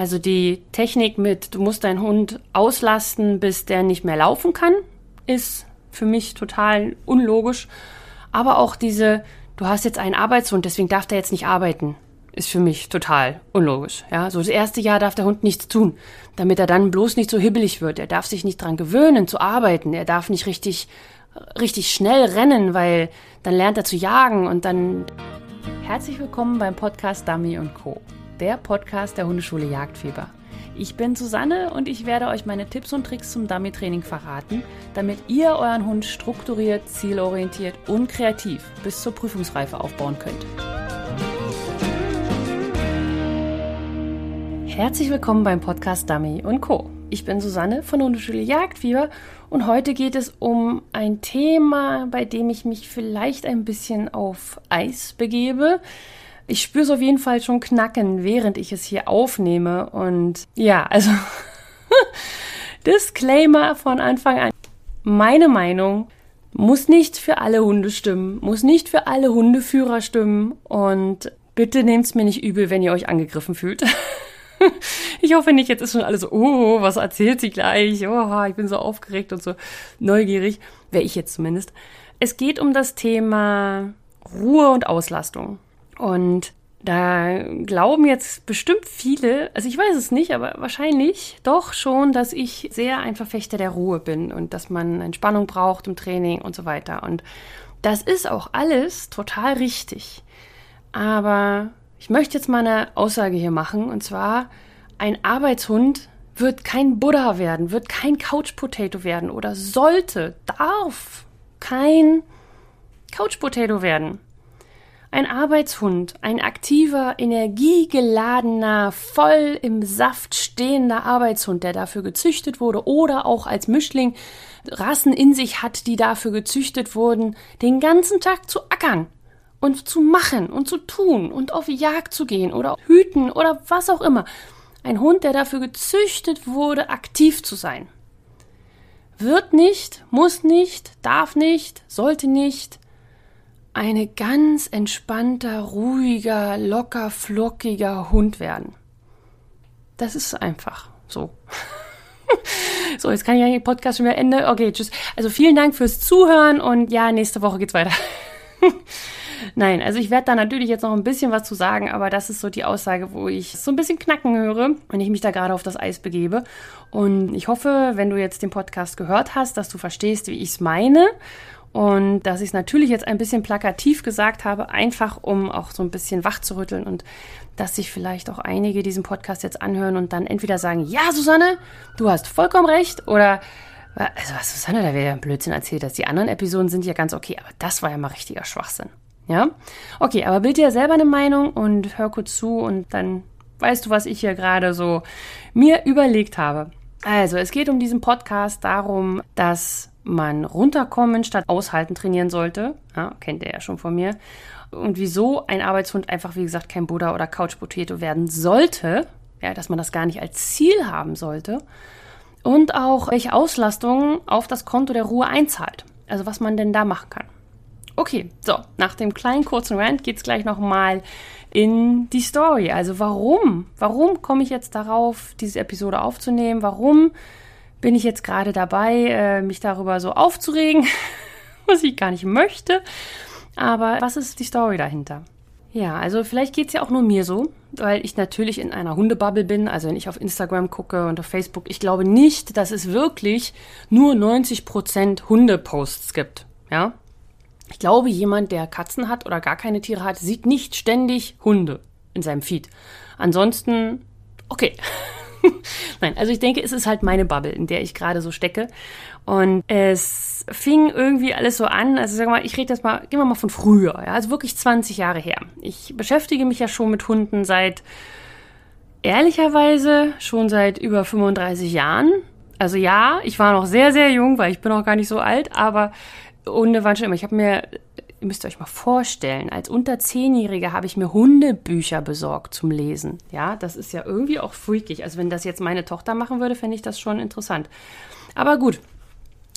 Also die Technik mit, du musst deinen Hund auslasten, bis der nicht mehr laufen kann, ist für mich total unlogisch. Aber auch diese, du hast jetzt einen Arbeitshund, deswegen darf der jetzt nicht arbeiten, ist für mich total unlogisch. Ja, so das erste Jahr darf der Hund nichts tun, damit er dann bloß nicht so hibbelig wird. Er darf sich nicht dran gewöhnen zu arbeiten. Er darf nicht richtig, richtig schnell rennen, weil dann lernt er zu jagen und dann. Herzlich willkommen beim Podcast Dummy und Co der Podcast der Hundeschule Jagdfieber. Ich bin Susanne und ich werde euch meine Tipps und Tricks zum Dummy-Training verraten, damit ihr euren Hund strukturiert, zielorientiert und kreativ bis zur Prüfungsreife aufbauen könnt. Herzlich willkommen beim Podcast Dummy und Co. Ich bin Susanne von Hundeschule Jagdfieber und heute geht es um ein Thema, bei dem ich mich vielleicht ein bisschen auf Eis begebe. Ich spüre es auf jeden Fall schon knacken, während ich es hier aufnehme. Und ja, also Disclaimer von Anfang an. Meine Meinung muss nicht für alle Hunde stimmen, muss nicht für alle Hundeführer stimmen. Und bitte nehmt es mir nicht übel, wenn ihr euch angegriffen fühlt. ich hoffe nicht, jetzt ist schon alles so, oh, was erzählt sie gleich? Oh, ich bin so aufgeregt und so neugierig. Wäre ich jetzt zumindest. Es geht um das Thema Ruhe und Auslastung. Und da glauben jetzt bestimmt viele, also ich weiß es nicht, aber wahrscheinlich doch schon, dass ich sehr ein Verfechter der Ruhe bin und dass man Entspannung braucht im Training und so weiter. Und das ist auch alles total richtig. Aber ich möchte jetzt mal eine Aussage hier machen und zwar, ein Arbeitshund wird kein Buddha werden, wird kein Couch Potato werden oder sollte, darf kein Couch Potato werden. Ein Arbeitshund, ein aktiver, energiegeladener, voll im Saft stehender Arbeitshund, der dafür gezüchtet wurde oder auch als Mischling Rassen in sich hat, die dafür gezüchtet wurden, den ganzen Tag zu ackern und zu machen und zu tun und auf Jagd zu gehen oder hüten oder was auch immer. Ein Hund, der dafür gezüchtet wurde, aktiv zu sein. Wird nicht, muss nicht, darf nicht, sollte nicht, eine ganz entspannter, ruhiger, locker, flockiger Hund werden. Das ist einfach so. so, jetzt kann ich ja den Podcast schon wieder Ende. Okay, tschüss. Also vielen Dank fürs Zuhören und ja, nächste Woche geht's weiter. Nein, also ich werde da natürlich jetzt noch ein bisschen was zu sagen, aber das ist so die Aussage, wo ich so ein bisschen knacken höre, wenn ich mich da gerade auf das Eis begebe. Und ich hoffe, wenn du jetzt den Podcast gehört hast, dass du verstehst, wie ich es meine und dass ich es natürlich jetzt ein bisschen plakativ gesagt habe, einfach um auch so ein bisschen wach zu rütteln und dass sich vielleicht auch einige diesen Podcast jetzt anhören und dann entweder sagen, ja, Susanne, du hast vollkommen recht oder also was Susanne, da wäre ja ein Blödsinn erzählt, dass die anderen Episoden sind ja ganz okay, aber das war ja mal richtiger Schwachsinn. Ja? Okay, aber bild dir selber eine Meinung und hör kurz zu und dann weißt du, was ich hier gerade so mir überlegt habe. Also, es geht um diesen Podcast darum, dass man runterkommen statt aushalten trainieren sollte. Ja, kennt ihr ja schon von mir. Und wieso ein Arbeitshund einfach, wie gesagt, kein Buddha oder Couch Potato werden sollte. Ja, dass man das gar nicht als Ziel haben sollte. Und auch, welche Auslastung auf das Konto der Ruhe einzahlt. Also, was man denn da machen kann. Okay, so, nach dem kleinen kurzen Rant geht's gleich nochmal in die Story. Also, warum? Warum komme ich jetzt darauf, diese Episode aufzunehmen? Warum bin ich jetzt gerade dabei, äh, mich darüber so aufzuregen, was ich gar nicht möchte. Aber was ist die Story dahinter? Ja, also vielleicht geht es ja auch nur mir so, weil ich natürlich in einer Hundebubble bin. Also wenn ich auf Instagram gucke und auf Facebook, ich glaube nicht, dass es wirklich nur 90% Hundeposts gibt. Ja, ich glaube, jemand, der Katzen hat oder gar keine Tiere hat, sieht nicht ständig Hunde in seinem Feed. Ansonsten, okay. Nein, also ich denke, es ist halt meine Bubble, in der ich gerade so stecke. Und es fing irgendwie alles so an. Also sag mal, ich rede jetzt mal, gehen wir mal von früher, ja, also wirklich 20 Jahre her. Ich beschäftige mich ja schon mit Hunden seit ehrlicherweise schon seit über 35 Jahren. Also ja, ich war noch sehr, sehr jung, weil ich bin auch gar nicht so alt, aber Hunde waren schon immer. Ich habe mir ihr müsst euch mal vorstellen, als unter Zehnjährige habe ich mir Hundebücher besorgt zum Lesen. Ja, das ist ja irgendwie auch freakig. Also wenn das jetzt meine Tochter machen würde, fände ich das schon interessant. Aber gut.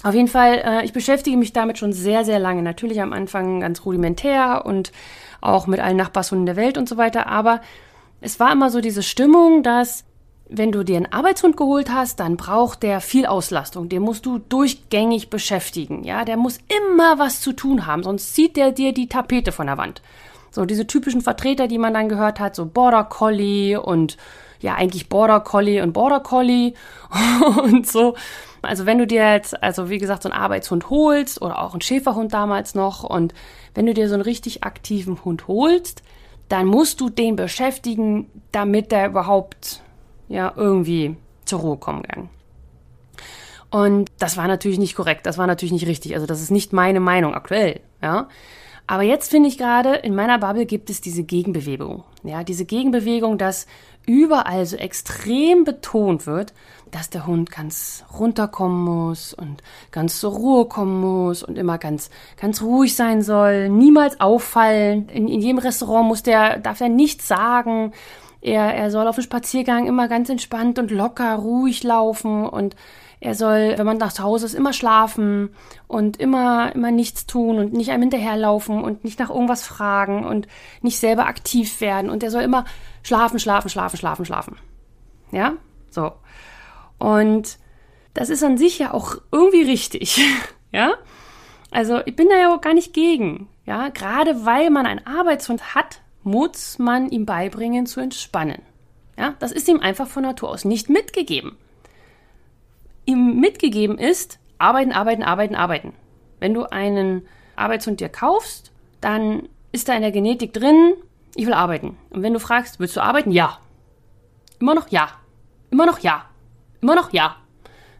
Auf jeden Fall, äh, ich beschäftige mich damit schon sehr, sehr lange. Natürlich am Anfang ganz rudimentär und auch mit allen Nachbarshunden der Welt und so weiter. Aber es war immer so diese Stimmung, dass wenn du dir einen Arbeitshund geholt hast, dann braucht der viel Auslastung. Den musst du durchgängig beschäftigen. Ja, der muss immer was zu tun haben, sonst zieht der dir die Tapete von der Wand. So diese typischen Vertreter, die man dann gehört hat, so Border Collie und ja, eigentlich Border Collie und Border Collie und so. Also wenn du dir jetzt, also wie gesagt, so einen Arbeitshund holst oder auch einen Schäferhund damals noch und wenn du dir so einen richtig aktiven Hund holst, dann musst du den beschäftigen, damit der überhaupt ja irgendwie zur Ruhe kommen kann. Und das war natürlich nicht korrekt, das war natürlich nicht richtig. Also das ist nicht meine Meinung aktuell, ja. Aber jetzt finde ich gerade, in meiner Bubble gibt es diese Gegenbewegung. Ja, diese Gegenbewegung, dass überall so extrem betont wird, dass der Hund ganz runterkommen muss und ganz zur Ruhe kommen muss und immer ganz, ganz ruhig sein soll, niemals auffallen. In, in jedem Restaurant muss der, darf er nichts sagen. Er, er soll auf dem Spaziergang immer ganz entspannt und locker, ruhig laufen und er soll, wenn man nach Hause ist, immer schlafen und immer, immer nichts tun und nicht einem hinterherlaufen und nicht nach irgendwas fragen und nicht selber aktiv werden. Und er soll immer schlafen, schlafen, schlafen, schlafen, schlafen. Ja? So. Und das ist an sich ja auch irgendwie richtig. ja? Also, ich bin da ja auch gar nicht gegen. Ja? Gerade weil man einen Arbeitshund hat, muss man ihm beibringen zu entspannen. Ja? Das ist ihm einfach von Natur aus nicht mitgegeben ihm mitgegeben ist, arbeiten, arbeiten, arbeiten, arbeiten. Wenn du einen Arbeitshund dir kaufst, dann ist da in der Genetik drin, ich will arbeiten. Und wenn du fragst, willst du arbeiten? Ja. Immer noch ja. Immer noch ja. Immer noch ja.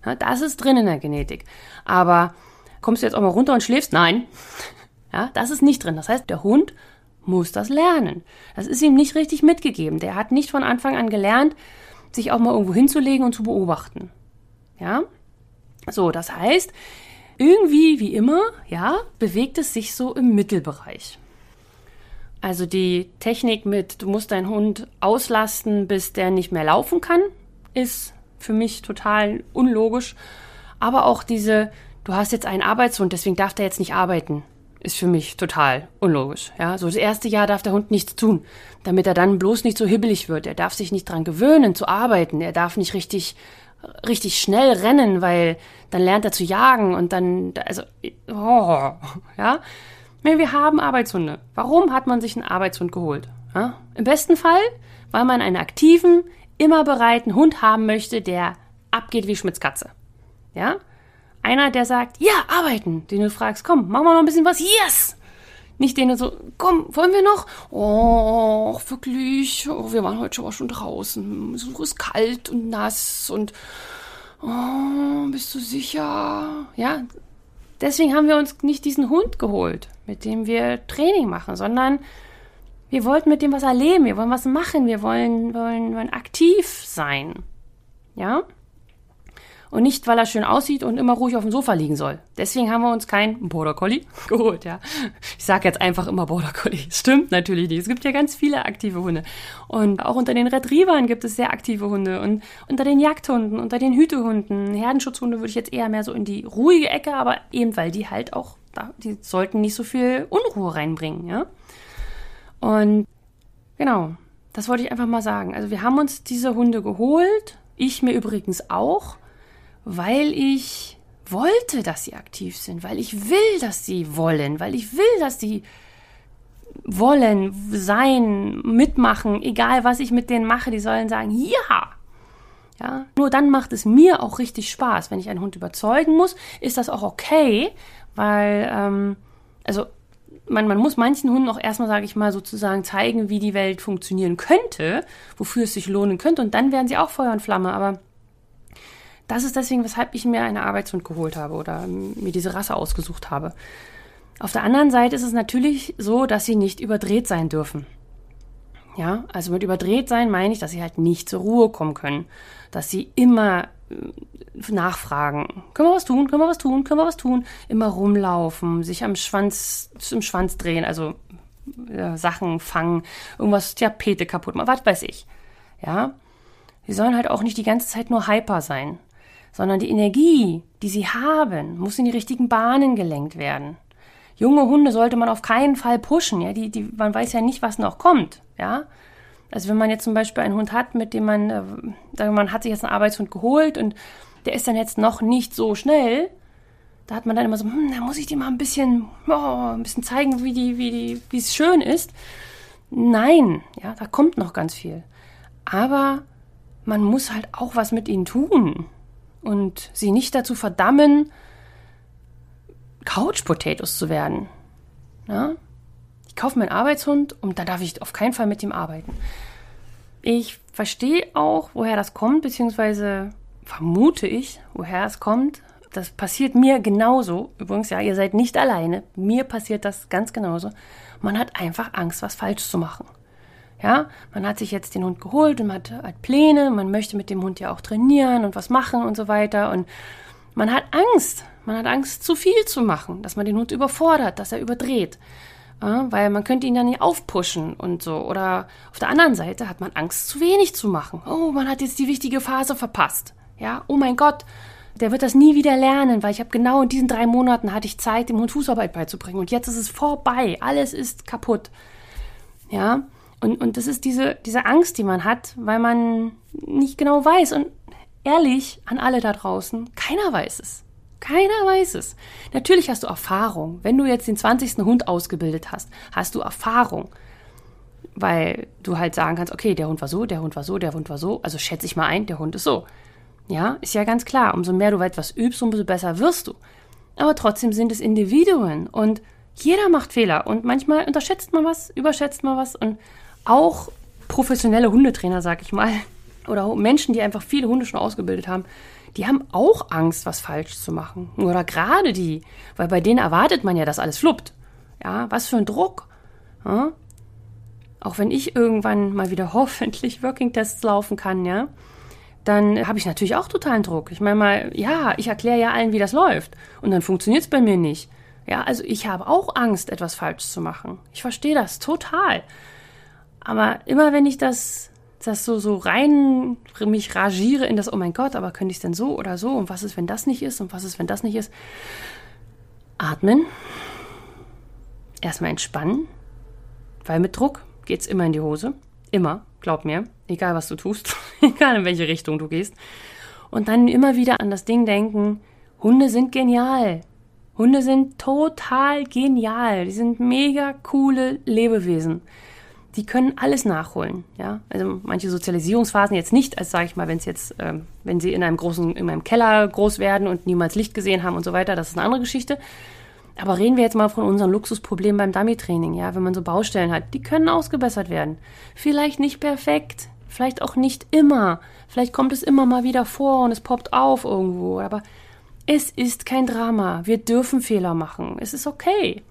ja das ist drin in der Genetik. Aber kommst du jetzt auch mal runter und schläfst? Nein. Ja, das ist nicht drin. Das heißt, der Hund muss das lernen. Das ist ihm nicht richtig mitgegeben. Der hat nicht von Anfang an gelernt, sich auch mal irgendwo hinzulegen und zu beobachten. Ja? So, das heißt, irgendwie, wie immer, ja, bewegt es sich so im Mittelbereich. Also die Technik mit, du musst deinen Hund auslasten, bis der nicht mehr laufen kann, ist für mich total unlogisch. Aber auch diese, du hast jetzt einen Arbeitshund, deswegen darf der jetzt nicht arbeiten, ist für mich total unlogisch. Ja, so das erste Jahr darf der Hund nichts tun, damit er dann bloß nicht so hibbelig wird. Er darf sich nicht dran gewöhnen zu arbeiten. Er darf nicht richtig richtig schnell rennen, weil dann lernt er zu jagen und dann, also, oh, ja. Wir haben Arbeitshunde. Warum hat man sich einen Arbeitshund geholt? Ja? Im besten Fall, weil man einen aktiven, immer bereiten Hund haben möchte, der abgeht wie Schmitz Katze. Ja? Einer, der sagt, ja, arbeiten. Den du fragst, komm, machen wir noch ein bisschen was. Yes! Nicht denen so, komm, wollen wir noch? Oh, wirklich, oh, wir waren heute schon draußen. Es ist kalt und nass und oh, bist du sicher? Ja, deswegen haben wir uns nicht diesen Hund geholt, mit dem wir Training machen, sondern wir wollten mit dem was erleben, wir wollen was machen, wir wollen, wollen, wollen aktiv sein. Ja? Und nicht, weil er schön aussieht und immer ruhig auf dem Sofa liegen soll. Deswegen haben wir uns kein Border Collie geholt, ja. Ich sage jetzt einfach immer Border Collie. Stimmt natürlich nicht. Es gibt ja ganz viele aktive Hunde. Und auch unter den Retrievern gibt es sehr aktive Hunde und unter den Jagdhunden, unter den Hütehunden, Herdenschutzhunde würde ich jetzt eher mehr so in die ruhige Ecke, aber eben weil die halt auch, die sollten nicht so viel Unruhe reinbringen, ja. Und genau, das wollte ich einfach mal sagen. Also wir haben uns diese Hunde geholt. Ich mir übrigens auch weil ich wollte, dass sie aktiv sind, weil ich will, dass sie wollen, weil ich will, dass sie wollen, sein, mitmachen, egal was ich mit denen mache, die sollen sagen, ja. Ja, nur dann macht es mir auch richtig Spaß. Wenn ich einen Hund überzeugen muss, ist das auch okay, weil, ähm, also man, man muss manchen Hunden auch erstmal, sage ich mal, sozusagen zeigen, wie die Welt funktionieren könnte, wofür es sich lohnen könnte, und dann werden sie auch Feuer und Flamme. Aber das ist deswegen, weshalb ich mir eine Arbeitshund geholt habe oder mir diese Rasse ausgesucht habe. Auf der anderen Seite ist es natürlich so, dass sie nicht überdreht sein dürfen. Ja, also mit überdreht sein meine ich, dass sie halt nicht zur Ruhe kommen können, dass sie immer äh, nachfragen, können wir was tun, können wir was tun, können wir was tun, immer rumlaufen, sich am Schwanz, im Schwanz drehen, also äh, Sachen fangen, irgendwas Tapete kaputt machen, was weiß ich. Ja, sie sollen halt auch nicht die ganze Zeit nur hyper sein sondern die Energie, die sie haben, muss in die richtigen Bahnen gelenkt werden. Junge Hunde sollte man auf keinen Fall pushen, ja, die, die, man weiß ja nicht, was noch kommt, ja. Also wenn man jetzt zum Beispiel einen Hund hat, mit dem man, äh, man hat sich jetzt einen Arbeitshund geholt und der ist dann jetzt noch nicht so schnell, da hat man dann immer so, hm, da muss ich dir mal ein bisschen, oh, ein bisschen zeigen, wie die, wie die, wie es schön ist. Nein, ja, da kommt noch ganz viel. Aber man muss halt auch was mit ihnen tun und sie nicht dazu verdammen, Couch Potatoes zu werden. Ja? Ich kaufe mir einen Arbeitshund und da darf ich auf keinen Fall mit ihm arbeiten. Ich verstehe auch, woher das kommt, beziehungsweise vermute ich, woher es kommt. Das passiert mir genauso. Übrigens, ja, ihr seid nicht alleine. Mir passiert das ganz genauso. Man hat einfach Angst, was falsch zu machen. Ja, man hat sich jetzt den Hund geholt und man hat, hat Pläne, man möchte mit dem Hund ja auch trainieren und was machen und so weiter und man hat Angst. Man hat Angst, zu viel zu machen, dass man den Hund überfordert, dass er überdreht. Ja, weil man könnte ihn dann nicht aufpushen und so. Oder auf der anderen Seite hat man Angst, zu wenig zu machen. Oh, man hat jetzt die wichtige Phase verpasst. Ja, oh mein Gott, der wird das nie wieder lernen, weil ich habe genau in diesen drei Monaten hatte ich Zeit, dem Hund Fußarbeit beizubringen. Und jetzt ist es vorbei. Alles ist kaputt. Ja, und, und das ist diese, diese Angst, die man hat, weil man nicht genau weiß. Und ehrlich an alle da draußen, keiner weiß es. Keiner weiß es. Natürlich hast du Erfahrung. Wenn du jetzt den 20. Hund ausgebildet hast, hast du Erfahrung. Weil du halt sagen kannst, okay, der Hund war so, der Hund war so, der Hund war so. Also schätze ich mal ein, der Hund ist so. Ja, ist ja ganz klar. Umso mehr du etwas übst, umso besser wirst du. Aber trotzdem sind es Individuen und jeder macht Fehler und manchmal unterschätzt man was, überschätzt man was und auch professionelle Hundetrainer, sag ich mal, oder Menschen, die einfach viele Hunde schon ausgebildet haben, die haben auch Angst, was falsch zu machen. Oder gerade die, weil bei denen erwartet man ja, dass alles fluppt. Ja, was für ein Druck. Ja? Auch wenn ich irgendwann mal wieder hoffentlich Working-Tests laufen kann, ja, dann habe ich natürlich auch totalen Druck. Ich meine mal, ja, ich erkläre ja allen, wie das läuft. Und dann funktioniert es bei mir nicht. Ja, also ich habe auch Angst, etwas falsch zu machen. Ich verstehe das total. Aber immer wenn ich das, das so, so rein mich ragiere in das, oh mein Gott, aber könnte ich es denn so oder so? Und was ist, wenn das nicht ist? Und was ist, wenn das nicht ist? Atmen. Erstmal entspannen. Weil mit Druck geht es immer in die Hose. Immer, glaub mir. Egal was du tust. egal in welche Richtung du gehst. Und dann immer wieder an das Ding denken, Hunde sind genial. Hunde sind total genial. Die sind mega coole Lebewesen die können alles nachholen. Ja, also manche Sozialisierungsphasen jetzt nicht, als sage ich mal, wenn es jetzt, ähm, wenn sie in einem großen, in einem Keller groß werden und niemals Licht gesehen haben und so weiter, das ist eine andere Geschichte. Aber reden wir jetzt mal von unseren Luxusproblemen beim Dummy-Training, ja, wenn man so Baustellen hat, die können ausgebessert werden. Vielleicht nicht perfekt, vielleicht auch nicht immer. Vielleicht kommt es immer mal wieder vor und es poppt auf irgendwo, aber es ist kein Drama. Wir dürfen Fehler machen. Es ist okay.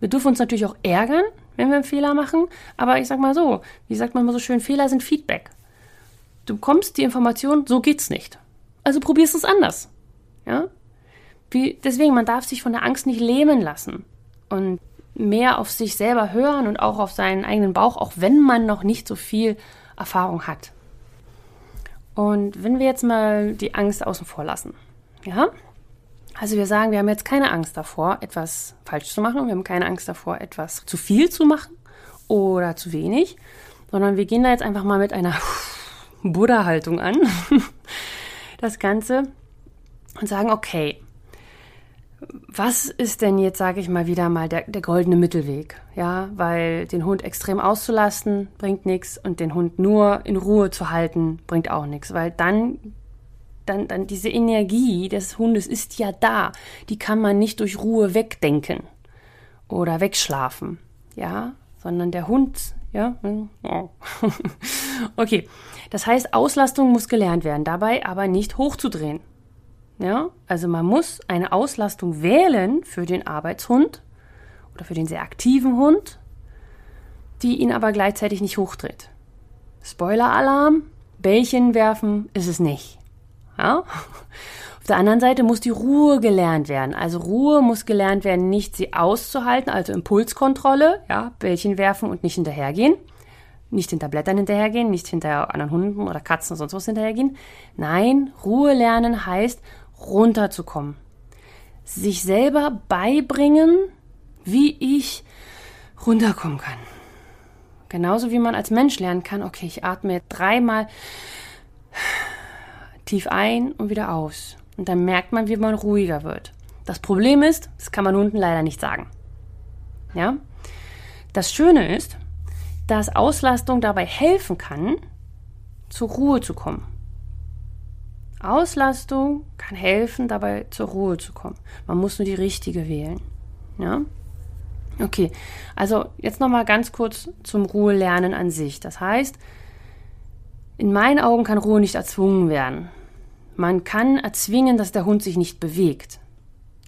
Wir dürfen uns natürlich auch ärgern, wenn wir einen Fehler machen. Aber ich sag mal so, wie sagt man mal so schön, Fehler sind Feedback. Du bekommst die Information, so geht's nicht. Also probierst es anders. Ja? Wie, deswegen, man darf sich von der Angst nicht lähmen lassen. Und mehr auf sich selber hören und auch auf seinen eigenen Bauch, auch wenn man noch nicht so viel Erfahrung hat. Und wenn wir jetzt mal die Angst außen vor lassen, ja, also wir sagen, wir haben jetzt keine Angst davor, etwas falsch zu machen. Wir haben keine Angst davor, etwas zu viel zu machen oder zu wenig, sondern wir gehen da jetzt einfach mal mit einer Buddha-Haltung an, das Ganze, und sagen, okay, was ist denn jetzt, sage ich mal wieder mal, der, der goldene Mittelweg? Ja, weil den Hund extrem auszulasten bringt nichts und den Hund nur in Ruhe zu halten bringt auch nichts, weil dann dann, dann diese Energie des Hundes ist ja da. Die kann man nicht durch Ruhe wegdenken oder wegschlafen. Ja, sondern der Hund, ja. Okay. Das heißt, Auslastung muss gelernt werden, dabei aber nicht hochzudrehen. Ja, also man muss eine Auslastung wählen für den Arbeitshund oder für den sehr aktiven Hund, die ihn aber gleichzeitig nicht hochdreht. Spoiler-Alarm, Bällchen werfen ist es nicht. Ja? Auf der anderen Seite muss die Ruhe gelernt werden. Also Ruhe muss gelernt werden, nicht sie auszuhalten, also Impulskontrolle, ja, Bällchen werfen und nicht hinterhergehen. Nicht hinter Blättern hinterhergehen, nicht hinter anderen Hunden oder Katzen oder sonst was hinterhergehen. Nein, Ruhe lernen heißt runterzukommen. Sich selber beibringen, wie ich runterkommen kann. Genauso wie man als Mensch lernen kann, okay, ich atme dreimal tief ein und wieder aus. Und dann merkt man, wie man ruhiger wird. Das Problem ist, das kann man Hunden leider nicht sagen. Ja? Das Schöne ist, dass Auslastung dabei helfen kann, zur Ruhe zu kommen. Auslastung kann helfen, dabei zur Ruhe zu kommen. Man muss nur die richtige wählen. Ja? Okay, also jetzt nochmal ganz kurz zum Ruhelernen an sich. Das heißt, in meinen Augen kann Ruhe nicht erzwungen werden. Man kann erzwingen, dass der Hund sich nicht bewegt.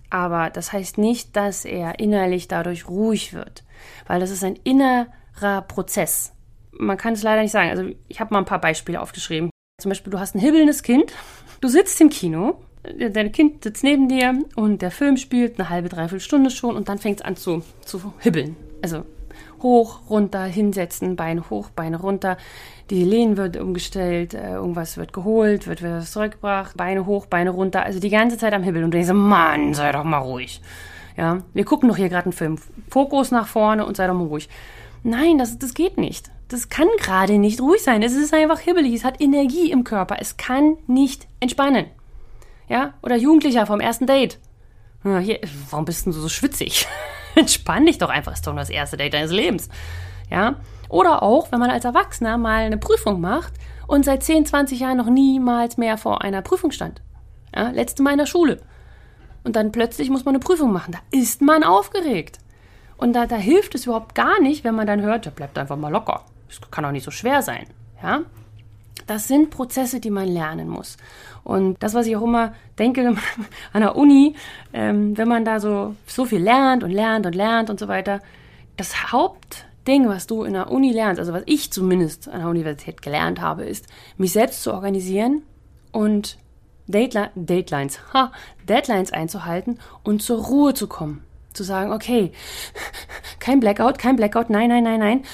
Aber das heißt nicht, dass er innerlich dadurch ruhig wird, weil das ist ein innerer Prozess. Man kann es leider nicht sagen. Also ich habe mal ein paar Beispiele aufgeschrieben. Zum Beispiel, du hast ein hibbelndes Kind, du sitzt im Kino, dein Kind sitzt neben dir und der Film spielt eine halbe, dreiviertel Stunde schon und dann fängt es an zu, zu hibbeln. Also hoch, runter, hinsetzen, Beine hoch, Beine runter. Die Lehne wird umgestellt, äh, irgendwas wird geholt, wird wieder zurückgebracht, Beine hoch, Beine runter. Also die ganze Zeit am Hibbeln. Und du denkst, Mann, sei doch mal ruhig. Ja, wir gucken doch hier gerade einen Film. Fokus nach vorne und sei doch mal ruhig. Nein, das, das geht nicht. Das kann gerade nicht ruhig sein. Es ist einfach hibbelig. Es hat Energie im Körper. Es kann nicht entspannen. Ja, oder Jugendlicher vom ersten Date. Ja, hier, warum bist du so schwitzig? Entspann dich doch einfach, ist doch das erste Date deines Lebens. Ja? Oder auch, wenn man als Erwachsener mal eine Prüfung macht und seit 10, 20 Jahren noch niemals mehr vor einer Prüfung stand. Ja? Letzte Mal in der Schule. Und dann plötzlich muss man eine Prüfung machen. Da ist man aufgeregt. Und da, da hilft es überhaupt gar nicht, wenn man dann hört, ja, bleibt einfach mal locker. Das kann auch nicht so schwer sein. Ja? Das sind Prozesse, die man lernen muss. Und das, was ich auch immer denke an der Uni, ähm, wenn man da so, so viel lernt und lernt und lernt und so weiter, das Hauptding, was du in der Uni lernst, also was ich zumindest an der Universität gelernt habe, ist, mich selbst zu organisieren und Deadline, Deadlines, ha, Deadlines einzuhalten und zur Ruhe zu kommen. Zu sagen, okay, kein Blackout, kein Blackout, nein, nein, nein, nein.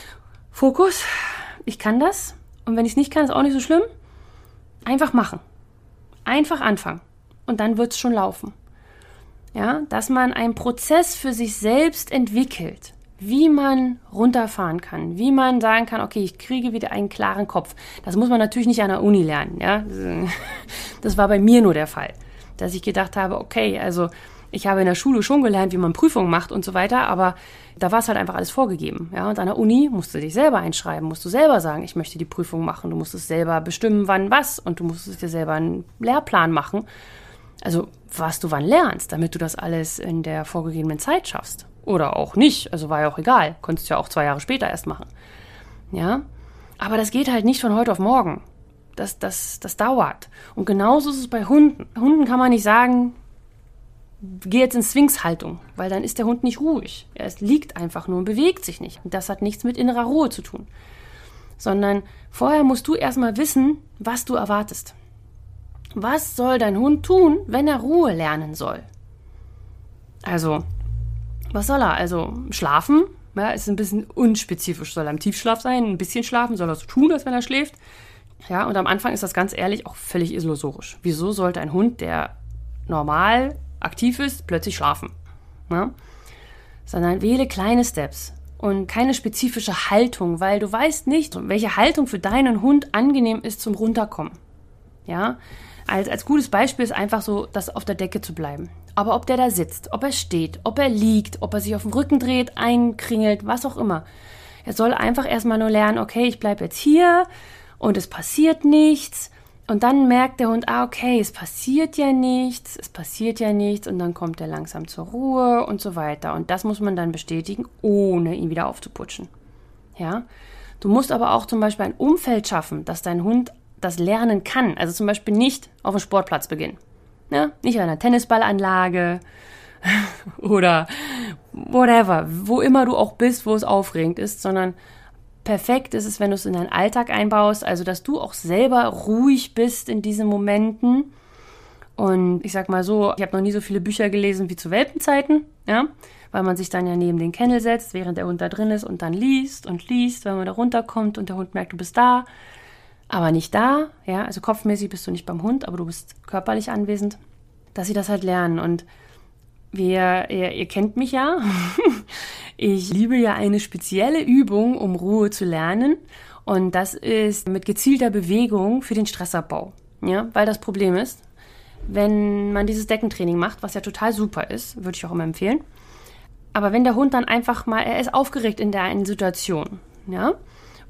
Fokus, ich kann das. Und wenn ich es nicht kann, ist auch nicht so schlimm. Einfach machen. Einfach anfangen. Und dann wird es schon laufen. Ja, dass man einen Prozess für sich selbst entwickelt, wie man runterfahren kann, wie man sagen kann, okay, ich kriege wieder einen klaren Kopf. Das muss man natürlich nicht an der Uni lernen, ja. Das war bei mir nur der Fall, dass ich gedacht habe, okay, also ich habe in der Schule schon gelernt, wie man Prüfungen macht und so weiter, aber da war es halt einfach alles vorgegeben. Ja? Und an der Uni musst du dich selber einschreiben, musst du selber sagen, ich möchte die Prüfung machen. Du musst es selber bestimmen, wann was und du musstest dir selber einen Lehrplan machen. Also, was du wann lernst, damit du das alles in der vorgegebenen Zeit schaffst. Oder auch nicht. Also war ja auch egal. Konntest ja auch zwei Jahre später erst machen. Ja? Aber das geht halt nicht von heute auf morgen. Das, das, das dauert. Und genauso ist es bei Hunden. Hunden kann man nicht sagen, geh jetzt in Swingshaltung, weil dann ist der Hund nicht ruhig. Er liegt einfach nur und bewegt sich nicht. Das hat nichts mit innerer Ruhe zu tun. Sondern vorher musst du erstmal wissen, was du erwartest. Was soll dein Hund tun, wenn er Ruhe lernen soll? Also, was soll er? Also, schlafen? Ja, ist ein bisschen unspezifisch. Soll er im Tiefschlaf sein? Ein bisschen schlafen? Soll er so tun, als wenn er schläft? Ja, und am Anfang ist das ganz ehrlich auch völlig illusorisch. Wieso sollte ein Hund, der normal aktiv ist, plötzlich schlafen. Ja? Sondern wähle kleine Steps und keine spezifische Haltung, weil du weißt nicht, welche Haltung für deinen Hund angenehm ist zum Runterkommen. Ja, als, als gutes Beispiel ist einfach so, das auf der Decke zu bleiben. Aber ob der da sitzt, ob er steht, ob er liegt, ob er sich auf den Rücken dreht, einkringelt, was auch immer. Er soll einfach erstmal nur lernen, okay, ich bleibe jetzt hier und es passiert nichts und dann merkt der Hund, ah, okay, es passiert ja nichts, es passiert ja nichts und dann kommt er langsam zur Ruhe und so weiter. Und das muss man dann bestätigen, ohne ihn wieder aufzuputschen. Ja? Du musst aber auch zum Beispiel ein Umfeld schaffen, dass dein Hund das lernen kann. Also zum Beispiel nicht auf dem Sportplatz beginnen. Ja? Nicht an einer Tennisballanlage oder whatever, wo immer du auch bist, wo es aufregend ist, sondern perfekt ist es, wenn du es in deinen Alltag einbaust, also dass du auch selber ruhig bist in diesen Momenten. Und ich sag mal so, ich habe noch nie so viele Bücher gelesen wie zu Welpenzeiten, ja, weil man sich dann ja neben den Kennel setzt, während der Hund da drin ist und dann liest und liest, wenn man da runterkommt und der Hund merkt, du bist da, aber nicht da, ja, also kopfmäßig bist du nicht beim Hund, aber du bist körperlich anwesend, dass sie das halt lernen. Und wir, ihr, ihr kennt mich ja. Ich liebe ja eine spezielle Übung, um Ruhe zu lernen. Und das ist mit gezielter Bewegung für den Stressabbau. Ja, weil das Problem ist, wenn man dieses Deckentraining macht, was ja total super ist, würde ich auch immer empfehlen. Aber wenn der Hund dann einfach mal, er ist aufgeregt in der einen Situation, ja,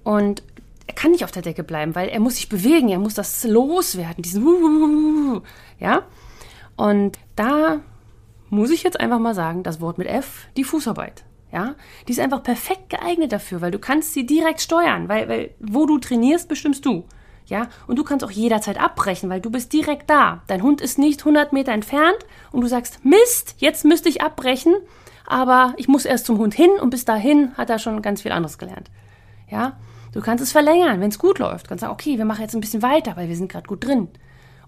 und er kann nicht auf der Decke bleiben, weil er muss sich bewegen, er muss das loswerden, diesen, ja. Und da muss ich jetzt einfach mal sagen, das Wort mit F, die Fußarbeit. Ja, die ist einfach perfekt geeignet dafür, weil du kannst sie direkt steuern, weil, weil wo du trainierst, bestimmst du. Ja, und du kannst auch jederzeit abbrechen, weil du bist direkt da. Dein Hund ist nicht 100 Meter entfernt und du sagst, Mist, jetzt müsste ich abbrechen, aber ich muss erst zum Hund hin und bis dahin hat er schon ganz viel anderes gelernt. Ja, du kannst es verlängern, wenn es gut läuft. Du kannst sagen, okay, wir machen jetzt ein bisschen weiter, weil wir sind gerade gut drin.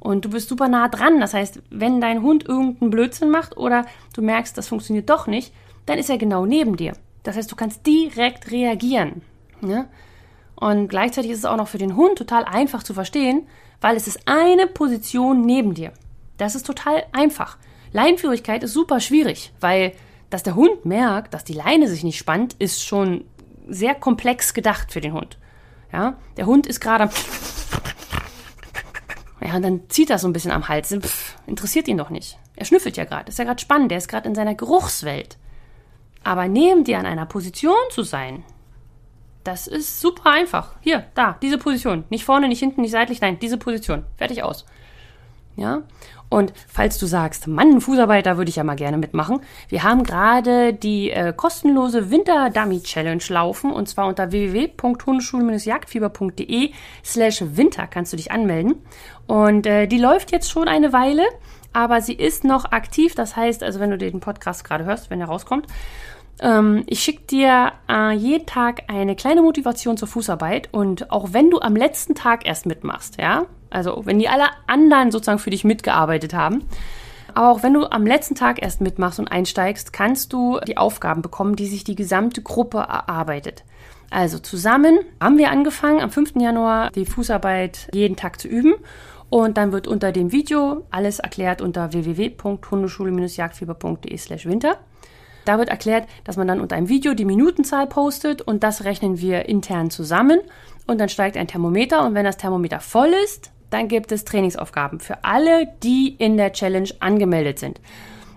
Und du bist super nah dran. Das heißt, wenn dein Hund irgendeinen Blödsinn macht oder du merkst, das funktioniert doch nicht, dann ist er genau neben dir. Das heißt, du kannst direkt reagieren. Ne? Und gleichzeitig ist es auch noch für den Hund total einfach zu verstehen, weil es ist eine Position neben dir. Das ist total einfach. Leinführigkeit ist super schwierig, weil dass der Hund merkt, dass die Leine sich nicht spannt, ist schon sehr komplex gedacht für den Hund. Ja, der Hund ist gerade ja, und dann zieht er so ein bisschen am Hals. Pff, interessiert ihn doch nicht. Er schnüffelt ja gerade. Ist ja gerade spannend. Der ist gerade in seiner Geruchswelt. Aber neben dir an einer Position zu sein, das ist super einfach. Hier, da, diese Position. Nicht vorne, nicht hinten, nicht seitlich, nein, diese Position. Fertig aus. Ja? Und falls du sagst, Mann, Fußarbeit, da würde ich ja mal gerne mitmachen. Wir haben gerade die äh, kostenlose Winter Dummy Challenge laufen und zwar unter www.hundeschule-jagdfieber.de slash winter kannst du dich anmelden. Und äh, die läuft jetzt schon eine Weile, aber sie ist noch aktiv. Das heißt, also wenn du den Podcast gerade hörst, wenn er rauskommt, ähm, ich schicke dir äh, jeden Tag eine kleine Motivation zur Fußarbeit und auch wenn du am letzten Tag erst mitmachst, ja, also wenn die alle anderen sozusagen für dich mitgearbeitet haben, aber auch wenn du am letzten Tag erst mitmachst und einsteigst, kannst du die Aufgaben bekommen, die sich die gesamte Gruppe erarbeitet. Also zusammen haben wir angefangen, am 5. Januar die Fußarbeit jeden Tag zu üben. Und dann wird unter dem Video alles erklärt unter www.hundeschule-jagdfieber.de slash winter. Da wird erklärt, dass man dann unter einem Video die Minutenzahl postet und das rechnen wir intern zusammen. Und dann steigt ein Thermometer und wenn das Thermometer voll ist, dann gibt es Trainingsaufgaben für alle, die in der Challenge angemeldet sind.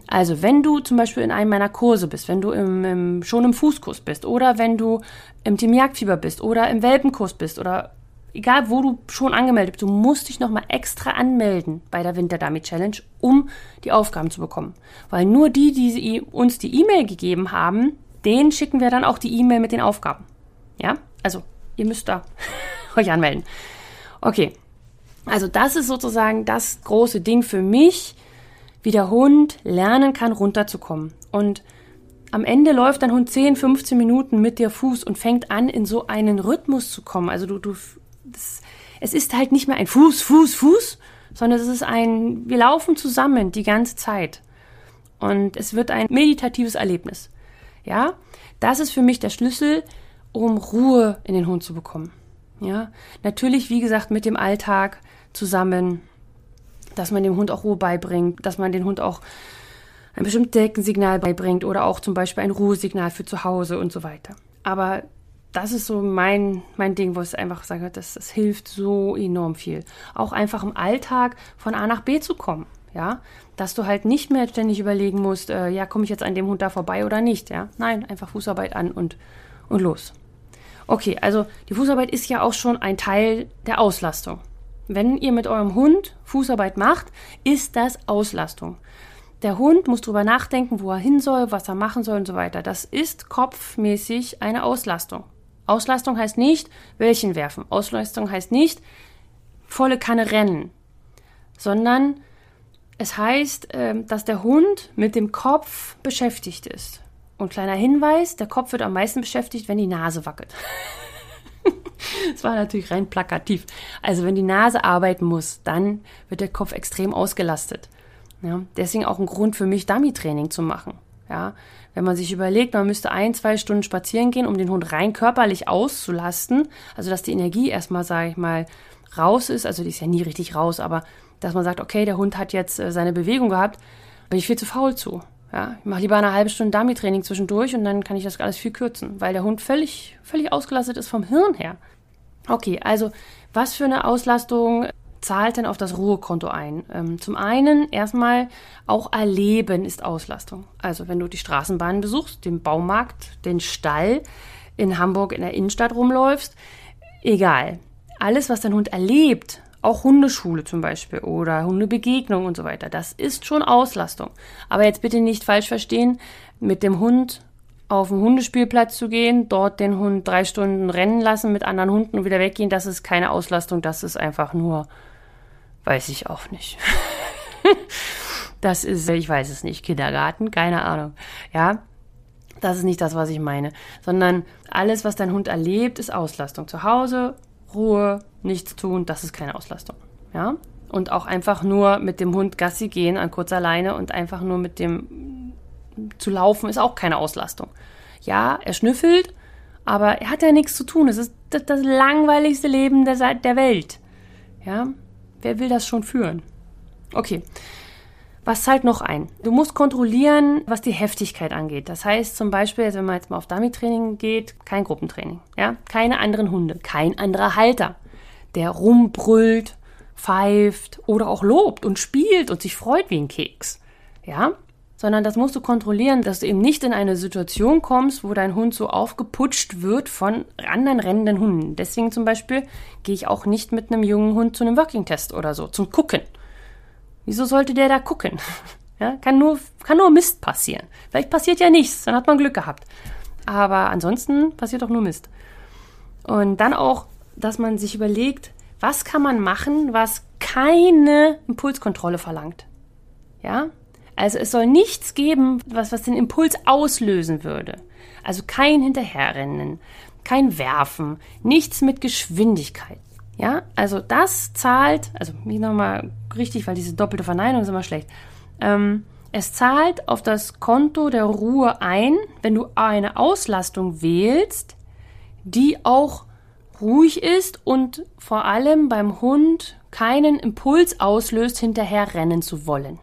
Also wenn du zum Beispiel in einem meiner Kurse bist, wenn du im, im, schon im Fußkurs bist oder wenn du im Team Jagdfieber bist oder im Welpenkurs bist oder egal wo du schon angemeldet bist, du musst dich nochmal extra anmelden bei der Winter Dummy Challenge, um die Aufgaben zu bekommen. Weil nur die, die uns die E-Mail gegeben haben, denen schicken wir dann auch die E-Mail mit den Aufgaben. Ja? Also, ihr müsst da euch anmelden. Okay, also das ist sozusagen das große Ding für mich, wie der Hund lernen kann, runterzukommen. Und am Ende läuft dein Hund 10, 15 Minuten mit dir Fuß und fängt an, in so einen Rhythmus zu kommen. Also du, du, das, es ist halt nicht mehr ein Fuß, Fuß, Fuß, sondern es ist ein, wir laufen zusammen die ganze Zeit. Und es wird ein meditatives Erlebnis. Ja, das ist für mich der Schlüssel, um Ruhe in den Hund zu bekommen. Ja, natürlich, wie gesagt, mit dem Alltag zusammen, dass man dem Hund auch Ruhe beibringt, dass man den Hund auch ein bestimmtes Deckensignal beibringt oder auch zum Beispiel ein Ruhesignal für zu Hause und so weiter. Aber das ist so mein, mein Ding, wo ich einfach sage, das, das hilft so enorm viel. Auch einfach im Alltag von A nach B zu kommen, ja. Dass du halt nicht mehr ständig überlegen musst, äh, ja, komme ich jetzt an dem Hund da vorbei oder nicht, ja. Nein, einfach Fußarbeit an und, und los. Okay, also die Fußarbeit ist ja auch schon ein Teil der Auslastung. Wenn ihr mit eurem Hund Fußarbeit macht, ist das Auslastung. Der Hund muss drüber nachdenken, wo er hin soll, was er machen soll und so weiter. Das ist kopfmäßig eine Auslastung. Auslastung heißt nicht, welchen werfen. Auslastung heißt nicht, volle Kanne rennen, sondern es heißt, ähm, dass der Hund mit dem Kopf beschäftigt ist. Und kleiner Hinweis, der Kopf wird am meisten beschäftigt, wenn die Nase wackelt. Das war natürlich rein plakativ. Also wenn die Nase arbeiten muss, dann wird der Kopf extrem ausgelastet. Ja, deswegen auch ein Grund für mich, Dummy-Training zu machen. Ja, wenn man sich überlegt, man müsste ein, zwei Stunden spazieren gehen, um den Hund rein körperlich auszulasten, also dass die Energie erstmal, sage ich mal, raus ist, also die ist ja nie richtig raus, aber dass man sagt, okay, der Hund hat jetzt äh, seine Bewegung gehabt, bin ich viel zu faul zu. Ja, ich mache lieber eine halbe Stunde Dummy-Training zwischendurch und dann kann ich das alles viel kürzen, weil der Hund völlig, völlig ausgelastet ist vom Hirn her. Okay, also was für eine Auslastung zahlt denn auf das Ruhekonto ein? Ähm, zum einen erstmal auch Erleben ist Auslastung. Also wenn du die Straßenbahn besuchst, den Baumarkt, den Stall in Hamburg in der Innenstadt rumläufst, egal. Alles, was dein Hund erlebt, auch Hundeschule zum Beispiel oder Hundebegegnung und so weiter. Das ist schon Auslastung. Aber jetzt bitte nicht falsch verstehen, mit dem Hund auf den Hundespielplatz zu gehen, dort den Hund drei Stunden rennen lassen mit anderen Hunden und wieder weggehen, das ist keine Auslastung, das ist einfach nur, weiß ich auch nicht. das ist, ich weiß es nicht, Kindergarten, keine Ahnung. Ja, das ist nicht das, was ich meine, sondern alles, was dein Hund erlebt, ist Auslastung. Zu Hause, Ruhe, nichts tun, das ist keine Auslastung. Ja? Und auch einfach nur mit dem Hund Gassi gehen an kurzer Leine und einfach nur mit dem zu laufen ist auch keine Auslastung. Ja, er schnüffelt, aber er hat ja nichts zu tun. Es ist das, das langweiligste Leben der, der Welt. Ja, wer will das schon führen? Okay. Was zahlt noch ein? Du musst kontrollieren, was die Heftigkeit angeht. Das heißt zum Beispiel, wenn man jetzt mal auf Dummy-Training geht, kein Gruppentraining. Ja? Keine anderen Hunde, kein anderer Halter, der rumbrüllt, pfeift oder auch lobt und spielt und sich freut wie ein Keks. Ja? Sondern das musst du kontrollieren, dass du eben nicht in eine Situation kommst, wo dein Hund so aufgeputscht wird von anderen rennenden Hunden. Deswegen zum Beispiel gehe ich auch nicht mit einem jungen Hund zu einem Working-Test oder so, zum Gucken Wieso sollte der da gucken? Ja, kann nur, kann nur Mist passieren. Vielleicht passiert ja nichts, dann hat man Glück gehabt. Aber ansonsten passiert doch nur Mist. Und dann auch, dass man sich überlegt, was kann man machen, was keine Impulskontrolle verlangt. Ja? Also es soll nichts geben, was, was den Impuls auslösen würde. Also kein Hinterherrennen, kein Werfen, nichts mit Geschwindigkeit. Ja, also das zahlt, also nicht nochmal richtig, weil diese doppelte Verneinung ist immer schlecht. Ähm, es zahlt auf das Konto der Ruhe ein, wenn du eine Auslastung wählst, die auch ruhig ist und vor allem beim Hund keinen Impuls auslöst, hinterher rennen zu wollen.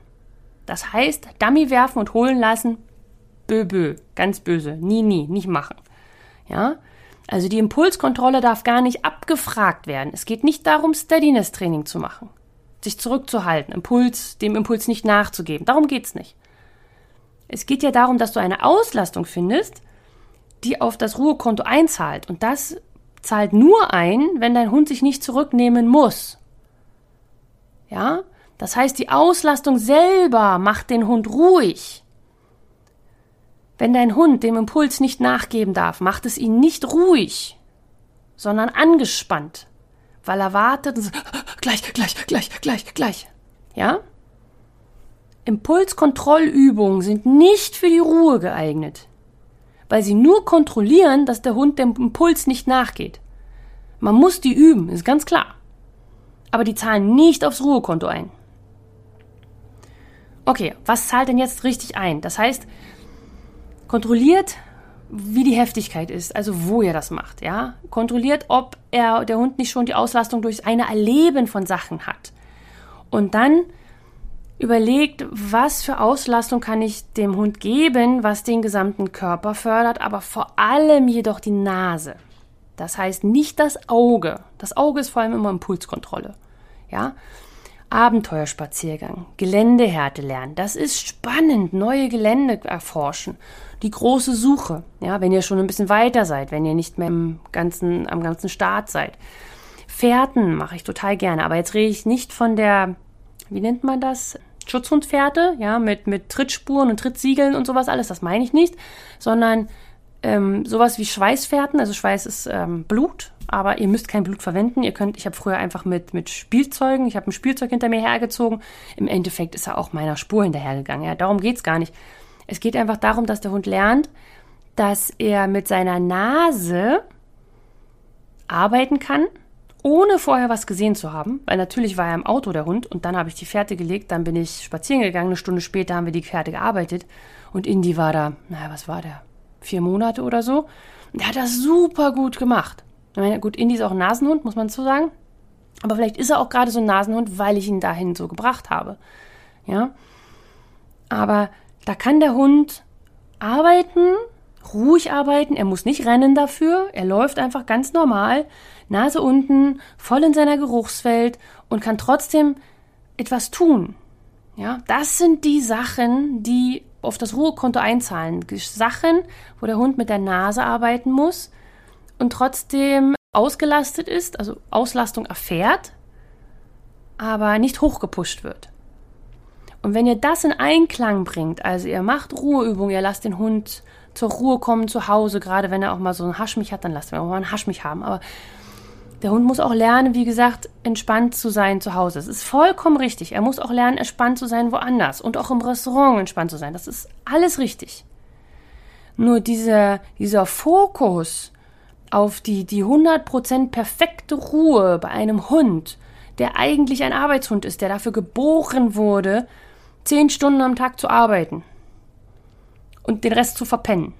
Das heißt, Dummy werfen und holen lassen, bö, bö, ganz böse, nie, nie, nicht machen. Ja, also die Impulskontrolle darf gar nicht abgefragt werden. Es geht nicht darum, Steadiness-Training zu machen, sich zurückzuhalten, Impuls, dem Impuls nicht nachzugeben. Darum geht's nicht. Es geht ja darum, dass du eine Auslastung findest, die auf das Ruhekonto einzahlt. Und das zahlt nur ein, wenn dein Hund sich nicht zurücknehmen muss. Ja? Das heißt, die Auslastung selber macht den Hund ruhig. Wenn dein Hund dem Impuls nicht nachgeben darf, macht es ihn nicht ruhig, sondern angespannt, weil er wartet und so, gleich, gleich, gleich, gleich, gleich. Ja? Impulskontrollübungen sind nicht für die Ruhe geeignet, weil sie nur kontrollieren, dass der Hund dem Impuls nicht nachgeht. Man muss die üben, ist ganz klar. Aber die zahlen nicht aufs Ruhekonto ein. Okay, was zahlt denn jetzt richtig ein? Das heißt, Kontrolliert, wie die Heftigkeit ist, also wo er das macht, ja. Kontrolliert, ob er, der Hund nicht schon die Auslastung durch eine Erleben von Sachen hat. Und dann überlegt, was für Auslastung kann ich dem Hund geben, was den gesamten Körper fördert, aber vor allem jedoch die Nase. Das heißt nicht das Auge. Das Auge ist vor allem immer Impulskontrolle. Ja? Abenteuerspaziergang, Geländehärte lernen. Das ist spannend, neue Gelände erforschen. Die große Suche, ja, wenn ihr schon ein bisschen weiter seid, wenn ihr nicht mehr im ganzen, am ganzen Start seid. Fährten mache ich total gerne, aber jetzt rede ich nicht von der, wie nennt man das? Schutzhundfährte, ja, mit, mit Trittspuren und Trittsiegeln und sowas alles, das meine ich nicht, sondern ähm, sowas wie Schweißfährten, also Schweiß ist ähm, Blut, aber ihr müsst kein Blut verwenden. Ihr könnt, ich habe früher einfach mit, mit Spielzeugen, ich habe ein Spielzeug hinter mir hergezogen. Im Endeffekt ist er auch meiner Spur hinterhergegangen. Ja, darum geht's gar nicht. Es geht einfach darum, dass der Hund lernt, dass er mit seiner Nase arbeiten kann, ohne vorher was gesehen zu haben, weil natürlich war er im Auto der Hund und dann habe ich die Fährte gelegt, dann bin ich spazieren gegangen, eine Stunde später haben wir die Fährte gearbeitet und Indy war da, naja, was war der? Vier Monate oder so. Und der hat das super gut gemacht. Ich meine, gut, Indy ist auch ein Nasenhund, muss man so sagen. Aber vielleicht ist er auch gerade so ein Nasenhund, weil ich ihn dahin so gebracht habe. Ja. Aber Da kann der Hund arbeiten, ruhig arbeiten, er muss nicht rennen dafür, er läuft einfach ganz normal, Nase unten, voll in seiner Geruchswelt und kann trotzdem etwas tun. Ja, das sind die Sachen, die auf das Ruhekonto einzahlen. Sachen, wo der Hund mit der Nase arbeiten muss und trotzdem ausgelastet ist, also Auslastung erfährt, aber nicht hochgepusht wird. Und wenn ihr das in Einklang bringt, also ihr macht Ruheübungen, ihr lasst den Hund zur Ruhe kommen zu Hause, gerade wenn er auch mal so einen Haschmich hat, dann lasst wir auch mal einen Haschmich haben. Aber der Hund muss auch lernen, wie gesagt, entspannt zu sein zu Hause. Das ist vollkommen richtig. Er muss auch lernen, entspannt zu sein woanders und auch im Restaurant entspannt zu sein. Das ist alles richtig. Nur dieser, dieser Fokus auf die, die 100% perfekte Ruhe bei einem Hund, der eigentlich ein Arbeitshund ist, der dafür geboren wurde, zehn Stunden am Tag zu arbeiten und den Rest zu verpennen.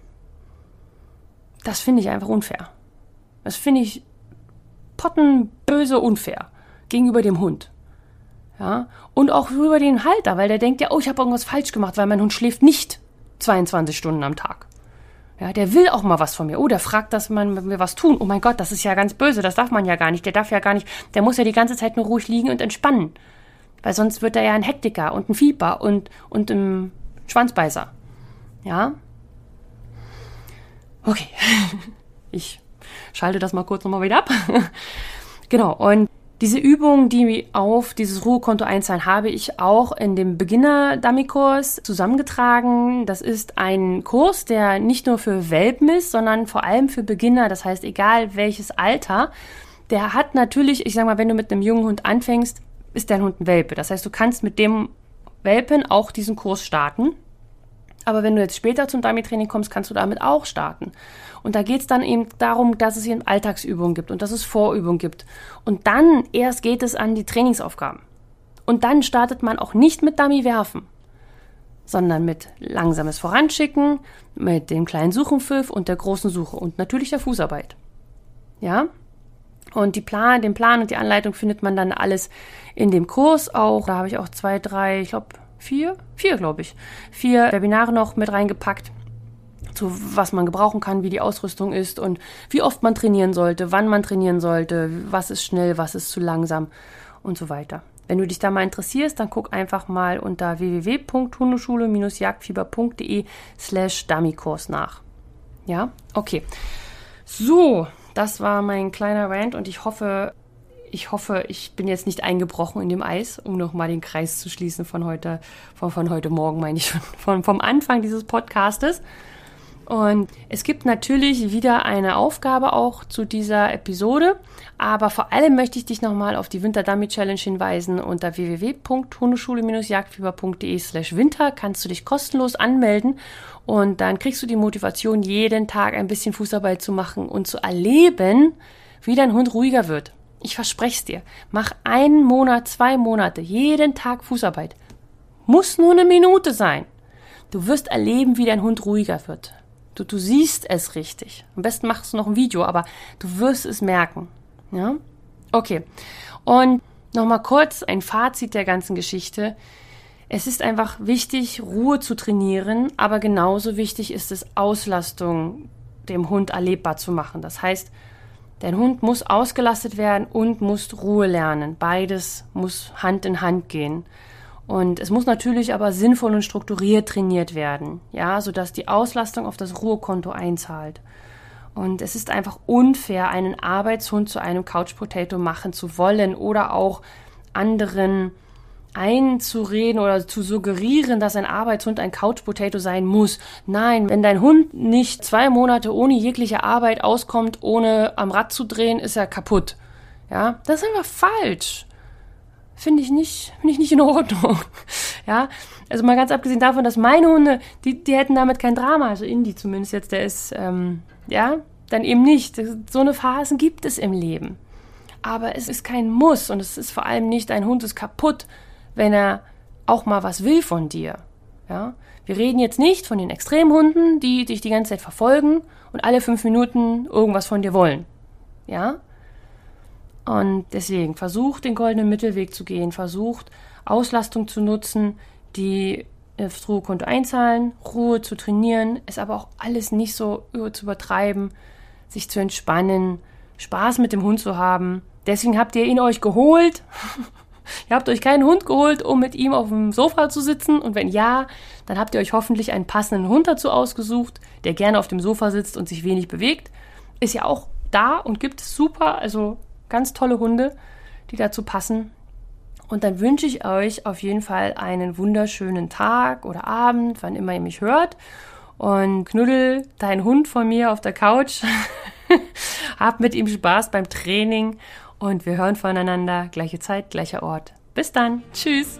Das finde ich einfach unfair. Das finde ich pottenböse unfair gegenüber dem Hund. Ja, und auch über den Halter, weil der denkt ja, oh, ich habe irgendwas falsch gemacht, weil mein Hund schläft nicht 22 Stunden am Tag. Ja, der will auch mal was von mir. Oh, der fragt, dass man mir was tun. Oh mein Gott, das ist ja ganz böse. Das darf man ja gar nicht. Der darf ja gar nicht. Der muss ja die ganze Zeit nur ruhig liegen und entspannen. Weil sonst wird er ja ein Hektiker und ein Fieber und, und ein Schwanzbeißer. Ja? Okay. Ich schalte das mal kurz nochmal wieder ab. genau. Und diese Übung, die auf dieses Ruhekonto einzahlen, habe ich auch in dem Beginner-Dummy-Kurs zusammengetragen. Das ist ein Kurs, der nicht nur für Welpen ist, sondern vor allem für Beginner. Das heißt, egal welches Alter, der hat natürlich, ich sag mal, wenn du mit einem jungen Hund anfängst, ist dein Hund ein Welpe. Das heißt, du kannst mit dem Welpen auch diesen Kurs starten. Aber wenn du jetzt später zum Dummy-Training kommst, kannst du damit auch starten. Und da geht es dann eben darum, dass es eben Alltagsübungen gibt und dass es Vorübungen gibt. Und dann erst geht es an die Trainingsaufgaben. Und dann startet man auch nicht mit Dummy werfen, sondern mit langsames Voranschicken, mit dem kleinen Suchenpfiff und der großen Suche und natürlich der Fußarbeit. Ja? Und die Plan, den Plan und die Anleitung findet man dann alles in dem Kurs auch. Da habe ich auch zwei, drei, ich glaube vier, vier glaube ich, vier Webinare noch mit reingepackt zu was man gebrauchen kann, wie die Ausrüstung ist und wie oft man trainieren sollte, wann man trainieren sollte, was ist schnell, was ist zu langsam und so weiter. Wenn du dich da mal interessierst, dann guck einfach mal unter www.hundeschule-jagdfieber.de slash Dummykurs nach. Ja, okay. So, das war mein kleiner Rant und ich hoffe, ich hoffe, ich bin jetzt nicht eingebrochen in dem Eis, um nochmal den Kreis zu schließen von heute, von, von heute Morgen, meine ich, von, vom Anfang dieses Podcastes. Und es gibt natürlich wieder eine Aufgabe auch zu dieser Episode, aber vor allem möchte ich dich nochmal auf die Winter Dummy Challenge hinweisen. Unter www.hundeschule-jagdfieber.de slash winter kannst du dich kostenlos anmelden und dann kriegst du die Motivation, jeden Tag ein bisschen Fußarbeit zu machen und zu erleben, wie dein Hund ruhiger wird. Ich verspreche es dir. Mach einen Monat, zwei Monate, jeden Tag Fußarbeit. Muss nur eine Minute sein. Du wirst erleben, wie dein Hund ruhiger wird. Du, du siehst es richtig. Am besten machst du noch ein Video, aber du wirst es merken. Ja? Okay. Und nochmal kurz ein Fazit der ganzen Geschichte. Es ist einfach wichtig, Ruhe zu trainieren, aber genauso wichtig ist es, Auslastung dem Hund erlebbar zu machen. Das heißt, dein Hund muss ausgelastet werden und muss Ruhe lernen. Beides muss Hand in Hand gehen. Und es muss natürlich aber sinnvoll und strukturiert trainiert werden, ja, sodass die Auslastung auf das Ruhekonto einzahlt. Und es ist einfach unfair, einen Arbeitshund zu einem Couch Potato machen zu wollen oder auch anderen einzureden oder zu suggerieren, dass ein Arbeitshund ein Couch Potato sein muss. Nein, wenn dein Hund nicht zwei Monate ohne jegliche Arbeit auskommt, ohne am Rad zu drehen, ist er kaputt. Ja, das ist einfach falsch finde ich nicht, finde ich nicht in Ordnung. ja, also mal ganz abgesehen davon, dass meine Hunde, die, die hätten damit kein Drama, also Indy zumindest jetzt, der ist, ähm, ja, dann eben nicht. So eine Phasen gibt es im Leben. Aber es ist kein Muss und es ist vor allem nicht, ein Hund ist kaputt, wenn er auch mal was will von dir. Ja, wir reden jetzt nicht von den Extremhunden, die dich die ganze Zeit verfolgen und alle fünf Minuten irgendwas von dir wollen. Ja, und deswegen versucht den goldenen Mittelweg zu gehen, versucht Auslastung zu nutzen, die aufs Ruhekonto einzahlen, Ruhe zu trainieren, ist aber auch alles nicht so zu übertreiben, sich zu entspannen, Spaß mit dem Hund zu haben. Deswegen habt ihr ihn euch geholt. ihr habt euch keinen Hund geholt, um mit ihm auf dem Sofa zu sitzen. Und wenn ja, dann habt ihr euch hoffentlich einen passenden Hund dazu ausgesucht, der gerne auf dem Sofa sitzt und sich wenig bewegt. Ist ja auch da und gibt es super, also ganz tolle Hunde, die dazu passen. Und dann wünsche ich euch auf jeden Fall einen wunderschönen Tag oder Abend, wann immer ihr mich hört. Und knuddel deinen Hund von mir auf der Couch. Hab mit ihm Spaß beim Training und wir hören voneinander. Gleiche Zeit, gleicher Ort. Bis dann. Tschüss.